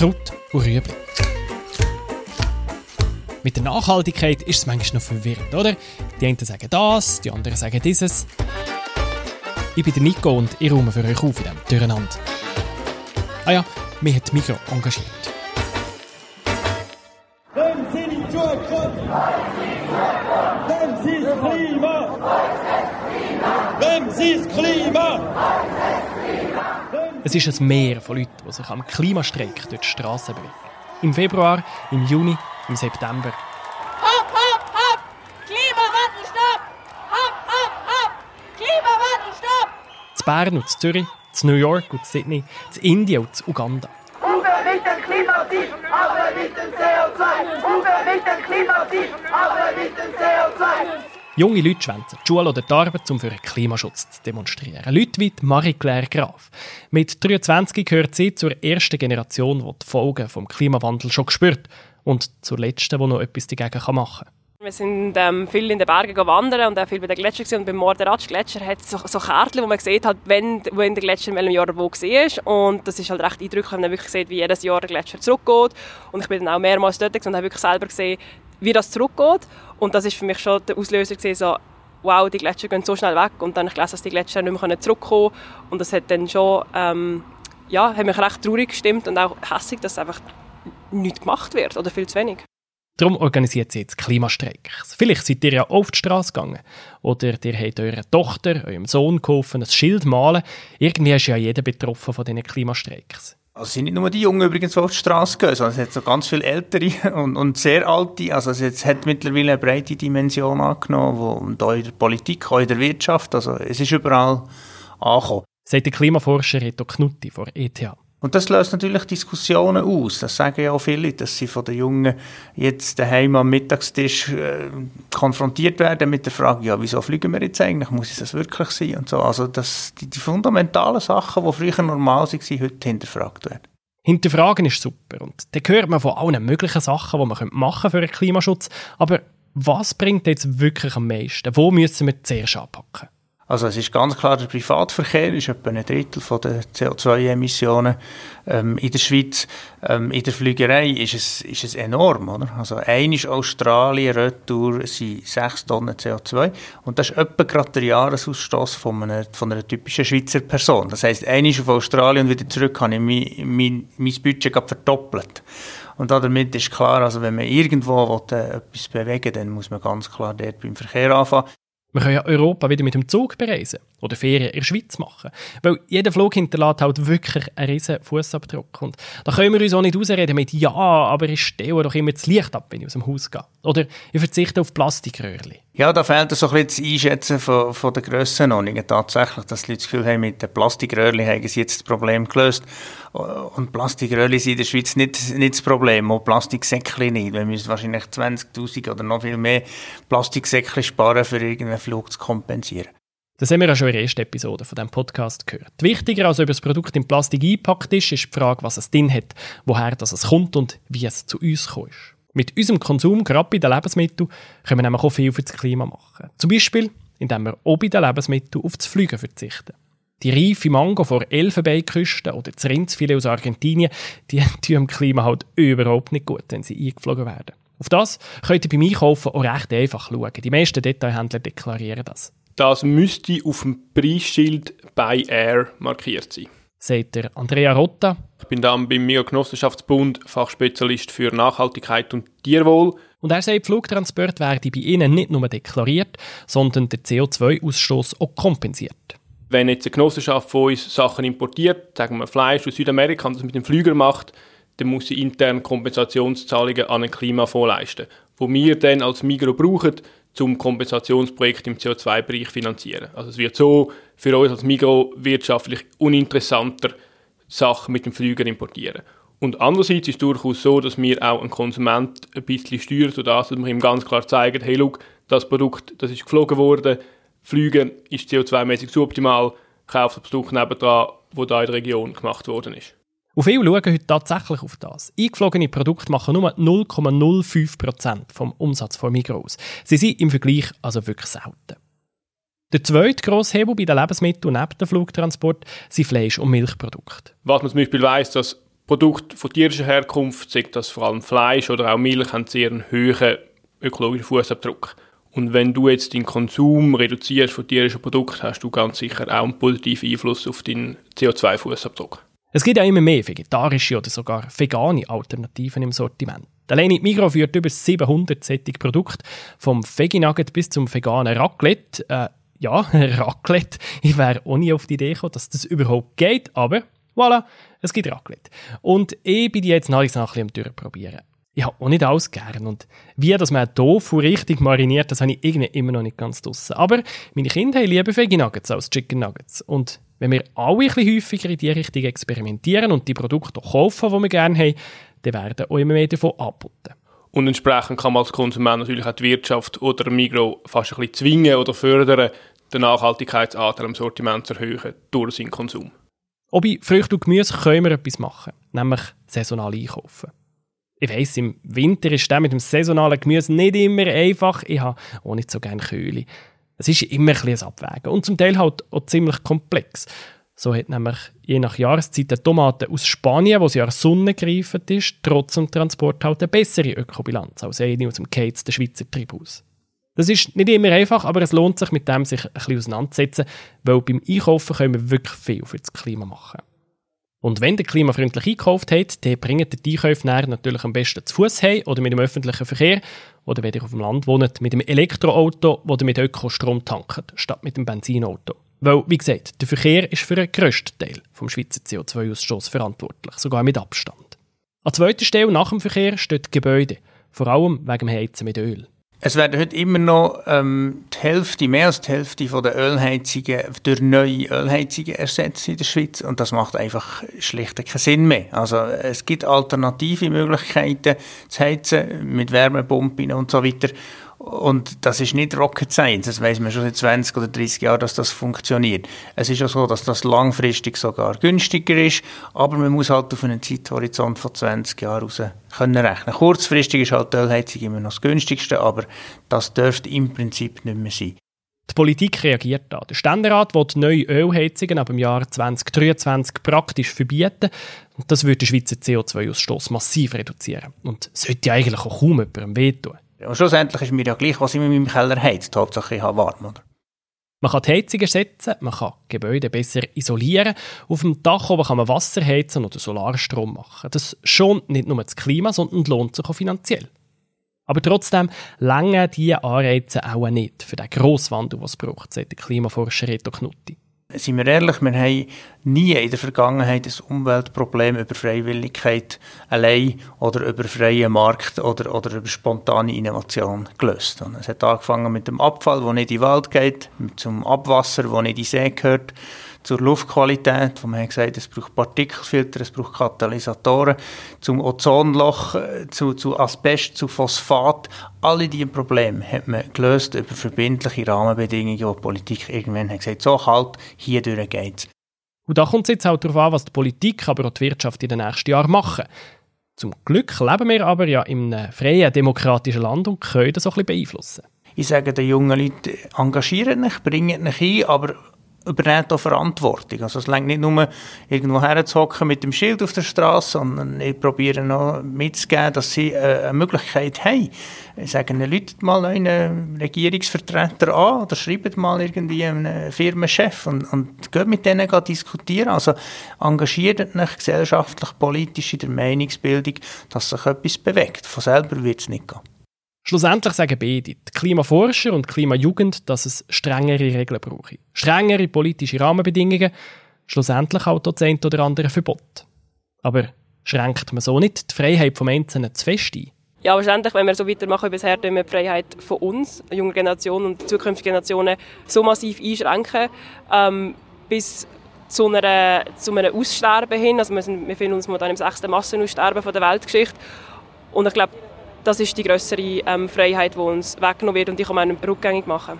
Kraut und Rüebli. Mit der Nachhaltigkeit ist es manchmal noch verwirrend, oder? Die einen sagen das, die anderen sagen dieses. Ich bin der Nico und ich räume für euch auf in diesem Durcheinander. Ah ja, mich hat Mikro engagiert. Nehmen Sie die Zukunft! Nehmen Sie das Klima! Nehmen Sie das Klima! Es ist ein Meer von Leuten, die sich am Klimastreik durch die Straßen bewegen. Im Februar, im Juni, im September. Hopp, hopp, hopp! Klimawandel, stopp! Hopp, hopp, hopp! Klimawandel, stopp! Zu Bern und zu Zürich, zu New York und zu Sydney, zu Indien und zu Uganda. Uwe mit dem Klimaziel, aber mit dem CO2. Uwe mit dem Klimaziel, aber mit dem CO2. Junge Leute schwänzen die Schule oder die Arbeit, um für den Klimaschutz zu demonstrieren. Leute wie Marie-Claire Graf. Mit 23 gehört sie zur ersten Generation, die die Folgen des Klimawandels schon spürt und zur letzten, die noch etwas dagegen machen kann. Wir sind ähm, viel in den Bergen wandern und auch viel bei den Gletschern und beim Morderatsch-Gletscher hat es so, so Kärtchen, wo man sieht hat, wenn, wenn der Gletscher in welchem Jahr wo war. Und das ist halt recht eindrücklich, wenn man wirklich sieht, wie jedes Jahr der Gletscher zurückgeht. Und ich bin dann auch mehrmals dort und habe wirklich selber gesehen, wie das zurückgeht. Und das ist für mich schon der Auslöser gewesen, so, wow, die Gletscher gehen so schnell weg. Und dann habe ich gelesen, dass die Gletscher nicht mehr zurückkommen können. Und das hat dann schon, ähm, ja, hat mich recht traurig gestimmt und auch hässlich, dass einfach nichts gemacht wird oder viel zu wenig. Darum organisiert sie jetzt Klimastreiks. Vielleicht seid ihr ja auf die Straße gegangen. Oder ihr habt eurer Tochter, eurem Sohn geholfen, ein Schild malen. Irgendwie ist ja jeder betroffen von diesen Klimastreiks. Also es sind nicht nur die Jungen übrigens, die auf die Straße gehen, sondern es hat so ganz viele Ältere und, und sehr Alte. Also es hat mittlerweile eine breite Dimension angenommen, wo, und auch in der Politik, auch in der Wirtschaft. Also es ist überall angekommen. Sagt der Klimaforscher Reto Knutti von ETH. Und das löst natürlich Diskussionen aus. Das sagen ja auch viele, dass sie von den Jungen jetzt daheim am Mittagstisch äh, konfrontiert werden mit der Frage, ja, wieso fliegen wir jetzt eigentlich? Muss es das wirklich sein? Und so. Also das, die, die fundamentalen Sachen, die früher normal waren, heute hinterfragt werden. Hinterfragen ist super. Und da hört man von allen möglichen Sachen, die man machen für den Klimaschutz. Aber was bringt jetzt wirklich am meisten? Wo müssen wir zuerst anpacken? Also es ist ganz klar, der Privatverkehr ist etwa ein Drittel der CO2-Emissionen ähm, in der Schweiz. Ähm, in der Flügerei ist es, ist es enorm. Oder? Also ein ist Australien, Retour sind 6 Tonnen CO2 und das ist etwa gerade der Jahresausstoß von einer, von einer typischen Schweizer Person. Das heisst, ein ist auf Australien und wieder zurück habe ich mein, mein, mein Budget verdoppelt. Und damit ist klar, also wenn man irgendwo will, äh, etwas bewegen will, dann muss man ganz klar dort beim Verkehr anfangen. Wir können ja Europa wieder mit dem Zug bereisen oder Ferien in der Schweiz machen. Weil jeder Flug hinterlässt halt wirklich einen riesen Fußabdruck. Und da können wir uns auch nicht ausreden mit «Ja, aber ich stehe doch immer das Licht ab, wenn ich aus dem Haus gehe». Oder «Ich verzichte auf Plastikröhrchen». Ja, da fehlt so ein bisschen das Einschätzen von, von der Grössenordnungen. Tatsächlich, dass die Leute das Gefühl haben, mit den Plastikröhrchen haben sie jetzt das Problem gelöst. Und Plastikröhrchen sind in der Schweiz nicht, nicht das Problem, auch Plastiksäckchen nicht. Wir müssen wahrscheinlich 20'000 oder noch viel mehr Plastiksäckchen sparen, für irgendeinen Flug zu kompensieren. Das haben wir ja schon in der ersten Episode von diesem Podcast gehört. Wichtiger als ob das Produkt in Plastik eingepackt ist, ist die Frage, was es drin hat, woher das es kommt und wie es zu uns kommt. Mit unserem Konsum, gerade bei den Lebensmitteln, können wir nämlich auch viel für das Klima machen. Zum Beispiel, indem wir auch bei den Lebensmitteln auf das Fliegen verzichten. Die reife Mango vor Elfenbeinküste oder das Rindsfilet aus Argentinien, die tun dem Klima halt überhaupt nicht gut, wenn sie eingeflogen werden. Auf das könnt ihr beim Einkaufen auch recht einfach schauen. Die meisten Detailhändler deklarieren das. Das müsste auf dem Preisschild bei Air markiert sein. Sagt der Andrea Rotta. Ich bin dann beim Mio-Genossenschaftsbund Fachspezialist für Nachhaltigkeit und Tierwohl. Und er sagt, Flugtransport werde bei Ihnen nicht nur deklariert, sondern der CO2-Ausstoß auch kompensiert. Wenn jetzt eine Genossenschaft von uns Sachen importiert, sagen wir Fleisch aus Südamerika und das mit dem Flüger macht, dann muss sie intern Kompensationszahlungen an einen Klimafonds leisten, wo wir dann als Migro brauchen, zum Kompensationsprojekt im CO2-Bereich finanzieren. Also es wird so für uns als Migro wirtschaftlich uninteressanter, Sachen mit dem Flüger importieren. Und andererseits ist es durchaus so, dass wir auch einen Konsument ein bisschen steuern, sodass wir ihm ganz klar zeigen, hey, look, das Produkt, das ist geflogen worden, Fliegen ist CO2-mäßig suboptimal, kauft das Produkt nebendran, das da in der Region gemacht worden ist. Und viele schauen heute tatsächlich auf das. Eingeflogene Produkte machen nur 0,05% vom Umsatz von Migros. Sie sind im Vergleich also wirklich selten. Der zweite grosse Hebel bei den Lebensmitteln neben dem Flugtransport sind Fleisch- und Milchprodukte. Was man zum Beispiel weiss, dass Produkte von tierischer Herkunft, sei das vor allem Fleisch oder auch Milch, haben sehr einen hohen ökologischen Fußabdruck. Und wenn du jetzt den Konsum reduzierst von tierischen Produkten, hast du ganz sicher auch einen positiven Einfluss auf deinen CO2-Fußabdruck. Es gibt ja immer mehr vegetarische oder sogar vegane Alternativen im Sortiment. Alleine Migros führt über 700 sättige Produkte, vom Veggie-Nugget bis zum veganen Raclette. Äh, ja, Raclette. Ich wäre auch nie auf die Idee gekommen, dass das überhaupt geht, aber voilà, es gibt Raclette. Und ich bin jetzt nach ein bisschen am Durchprobieren. Ich habe auch nicht alles gern. Und wie dass man Tofu richtig mariniert, das habe ich irgendwie immer noch nicht ganz draussen. Aber meine Kinder haben lieber Veggie Nuggets als Chicken Nuggets. Und wenn wir alle ein bisschen häufiger in die Richtung experimentieren und die Produkte kaufen, die wir gerne haben, dann werden auch immer mehr davon angeboten. Und entsprechend kann man als Konsument natürlich auch die Wirtschaft oder Migro fast ein bisschen zwingen oder fördern, den Nachhaltigkeitsanteil im Sortiment zu erhöhen durch seinen Konsum. Auch bei Früchten und Gemüse können wir etwas machen, nämlich saisonal einkaufen. Ich weiss, im Winter ist das mit dem saisonalen Gemüse nicht immer einfach. Ich habe auch nicht so gerne Kühle. Es ist immer ein, ein Abwägen und zum Teil halt auch ziemlich komplex. So hat nämlich je nach Jahreszeit eine Tomate aus Spanien, wo sie an Sonne gereifet ist, trotz dem Transport halt eine bessere Ökobilanz als eine aus dem Cates, der Schweizer Treibhaus. Das ist nicht immer einfach, aber es lohnt sich, mit dem sich ein bisschen auseinanderzusetzen, weil beim Einkaufen können wir wirklich viel für das Klima machen. Und wenn ihr klimafreundlich einkauft habt, dann bringt ihr die Einkäufe natürlich am besten zu Fuß heim oder mit dem öffentlichen Verkehr oder wenn ihr auf dem Land wohnt, mit dem Elektroauto, das ihr mit Ökostrom tankt, statt mit dem Benzinauto. Weil, wie gesagt, der Verkehr ist für den grössten Teil vom Schweizer CO2-Ausstoß verantwortlich, sogar mit Abstand. An zweiter Stelle nach dem Verkehr die Gebäude, vor allem wegen dem Heizen mit Öl. Es werden heute immer noch ähm, die Hälfte, mehr als die Hälfte von der Ölheizungen durch neue Ölheizungen ersetzt in der Schweiz und das macht einfach schlicht keinen Sinn mehr. Also es gibt alternative Möglichkeiten zu heizen mit Wärmepumpen und so weiter und das ist nicht Rocket Science, das weiß man schon seit 20 oder 30 Jahren, dass das funktioniert. Es ist ja so, dass das langfristig sogar günstiger ist, aber man muss halt auf einen Zeithorizont von 20 Jahren raus können rechnen. Kurzfristig ist halt Ölheizung immer noch das günstigste, aber das dürfte im Prinzip nicht mehr sein. Die Politik reagiert da. Der Ständerat will neue Ölheizungen ab dem Jahr 2023 praktisch verbieten. Und das würde den Schweizer CO2-Ausstoß massiv reduzieren. Und sollte eigentlich auch kaum jemandem wehtun. Und schlussendlich ist mir ja gleich, was ich in meinem Keller heizt. Hauptsache ich habe warm, oder? Man kann die Heizung ersetzen, man kann Gebäude besser isolieren. Auf dem Dach oben kann man Wasser heizen oder Solarstrom machen. Das schont nicht nur das Klima, sondern lohnt sich auch finanziell. Aber trotzdem lange diese Anreize auch nicht für den Grosswandel, den es braucht, sagt der Klimaforscher Reto Knutti sind wir ehrlich, wir haben nie in der Vergangenheit ein Umweltproblem über Freiwilligkeit allein oder über freien Markt oder, oder über spontane Innovation gelöst. Und es hat angefangen mit dem Abfall, der nicht in den Wald geht, zum Abwasser, das nicht in den See gehört, zur Luftqualität, wo man hat gesagt, es braucht Partikelfilter, es braucht Katalysatoren, zum Ozonloch, äh, zu, zu Asbest, zu Phosphat. Alle diese Probleme hat man gelöst über verbindliche Rahmenbedingungen, wo die Politik irgendwann hat gesagt, so halt, hier durch geht's. Und da kommt es jetzt auch darauf an, was die Politik, aber auch die Wirtschaft in den nächsten Jahren machen. Zum Glück leben wir aber ja in einem freien, demokratischen Land und können das auch ein bisschen beeinflussen. Ich sage den jungen Leuten, engagiert euch, bringt euch ein, aber übernimmt auch Verantwortung. Also es längt nicht nur irgendwo herzuhocken mit dem Schild auf der Straße, sondern ich probiere noch mitzugeben, dass sie äh, eine Möglichkeit haben. Ich sage mal einen Regierungsvertreter an oder schreibt mal irgendwie einen Firmenchef und, und geht mit denen diskutieren. Also engagiert euch gesellschaftlich, politisch in der Meinungsbildung, dass sich etwas bewegt. Von selber wird es nicht gehen. Schlussendlich sagen beide, die Klimaforscher und die Klimajugend, dass es strengere Regeln brauche. Strengere politische Rahmenbedingungen, schlussendlich auch das oder andere Verbot. Aber schränkt man so nicht die Freiheit vom Einzelnen zu fest ein? Ja, wahrscheinlich, wenn wir so weitermachen wie bisher, wir die Freiheit von uns, junge Generation und zukünftige Generationen, so massiv einschränken, ähm, bis zu, einer, zu einem Aussterben hin. Also wir, sind, wir befinden uns momentan im sechsten Massenaussterben von der Weltgeschichte. Und ich glaube, das ist die größere ähm, Freiheit, die uns weggenommen wird und die kann man rückgängig machen.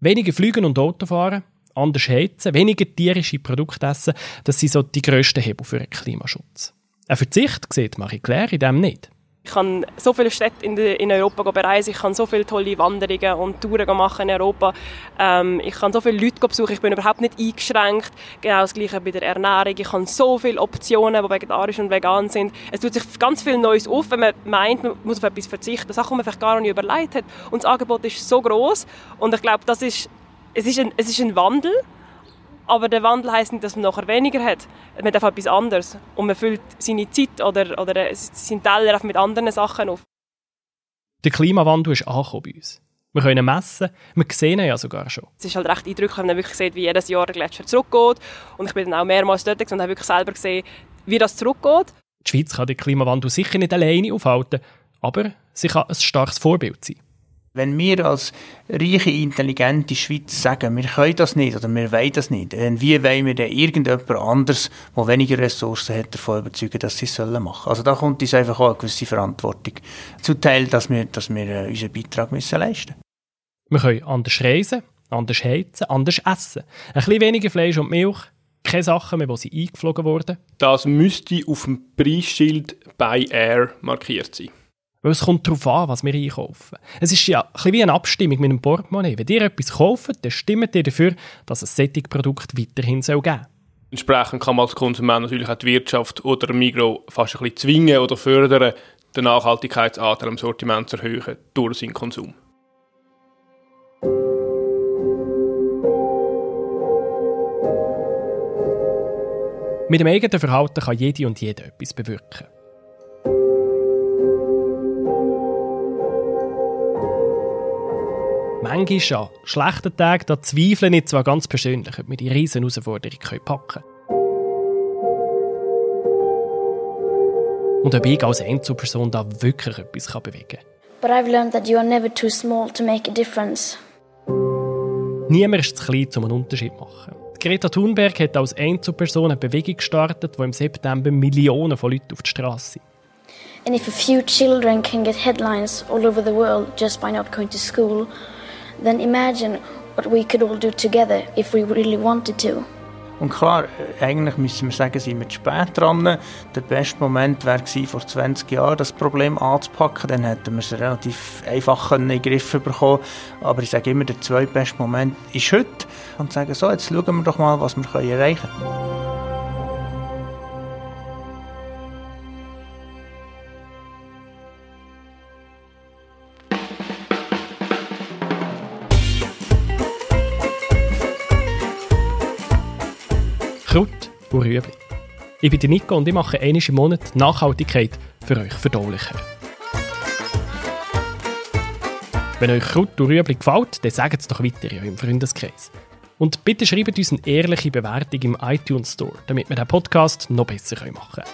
Weniger fliegen und Auto fahren, anders heizen, weniger tierische Produkte essen, das sind so die grössten Hebel für den Klimaschutz. Ein Verzicht sieht Marie Claire in dem nicht. Ich kann so viele Städte in, Europa bereisen, ich kann so viele tolle Wanderungen und Touren machen in Europa. Ähm, ich kann so viele Leute besuchen, ich bin überhaupt nicht eingeschränkt. Genau das Gleiche bei der Ernährung. Ich habe so viele Optionen, die vegetarisch und vegan sind. Es tut sich ganz viel Neues auf, wenn man meint, man muss auf etwas verzichten. Sachen, die man vielleicht gar nicht überlegt hat. Und das Angebot ist so groß und ich glaube, das ist, es, ist ein, es ist ein Wandel aber der Wandel heisst nicht, dass man nachher weniger hat. Man darf etwas anderes. Und man füllt seine Zeit oder, oder seinen Teller mit anderen Sachen auf. Der Klimawandel ist angekommen bei uns. Wir können messen, wir sehen ihn ja sogar schon. Es ist halt recht eindrücklich, wenn man wirklich sieht, wie jedes Jahr der Gletscher zurückgeht. Und ich bin dann auch mehrmals dort und habe wirklich selber gesehen, wie das zurückgeht. Die Schweiz kann den Klimawandel sicher nicht alleine aufhalten, aber sie kann ein starkes Vorbild sein. Wenn wir als reiche, intelligente Schweiz sagen, wir können das nicht oder wir wollen das nicht, dann wie wollen wir denn irgendjemand anders, der weniger Ressourcen hat, davon überzeugen, dass sie es machen sollen? Also da kommt uns einfach auch eine gewisse Verantwortung zuteil, dass wir, dass wir äh, unseren Beitrag müssen leisten müssen. Wir können anders reisen, anders heizen, anders essen. Ein bisschen weniger Fleisch und Milch, keine Sachen mehr, sie eingeflogen wurden. Das müsste auf dem Preisschild bei Air markiert sein. Weil es kommt darauf an, was wir einkaufen. Es ist ja ein bisschen wie eine Abstimmung mit einem Portemonnaie. Wenn ihr etwas kauft, dann stimmt ihr dafür, dass es solche Produkt weiterhin soll geben Entsprechend kann man als Konsument natürlich auch die Wirtschaft oder Migro fast ein bisschen zwingen oder fördern, den Nachhaltigkeitsanteil am Sortiment zu erhöhen durch seinen Konsum. Mit dem eigenen Verhalten kann jede und jeder etwas bewirken. Manchmal an schlechten Tagen, da zweifle ich zwar ganz persönlich, ob wir die riesen Herausforderung packen können. Und ob ich als Einzelperson da wirklich etwas bewegen kann. But I've learned that you are never too small to make a difference. Niemand ist zu klein, um einen Unterschied zu machen. Greta Thunberg hat als Einzelperson eine Bewegung gestartet, wo im September Millionen von Leuten auf die Straße sind. And if a few children can get headlines all over the world just by not going to school, then imagine what we could all do together if we really wanted to. Und klar, eigentlich müssen wir sagen, sind wir zu spät dran. Der beste Moment wäre vor 20 Jahren, das Problem anzupacken. Dann hätten wir es relativ einfach in den Griff bekommen. Aber ich sage immer, der zweitbeste Moment ist heute. Und sagen so, jetzt schauen wir doch mal, was wir erreichen können. Und. Ich bin Nico und ich mache einmal im Monat Nachhaltigkeit für euch verdaulicher. Wenn euch Kraut und Rüebli gefällt, dann sagt es doch weiter in eurem Freundeskreis. Und bitte schreibt uns eine ehrliche Bewertung im iTunes Store, damit wir den Podcast noch besser machen können.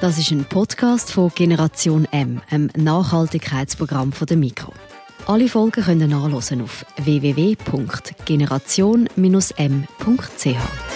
Das ist ein Podcast von Generation M, einem Nachhaltigkeitsprogramm von der Mikro. Alle Folgen können nachlesen auf www.generation-m.ch.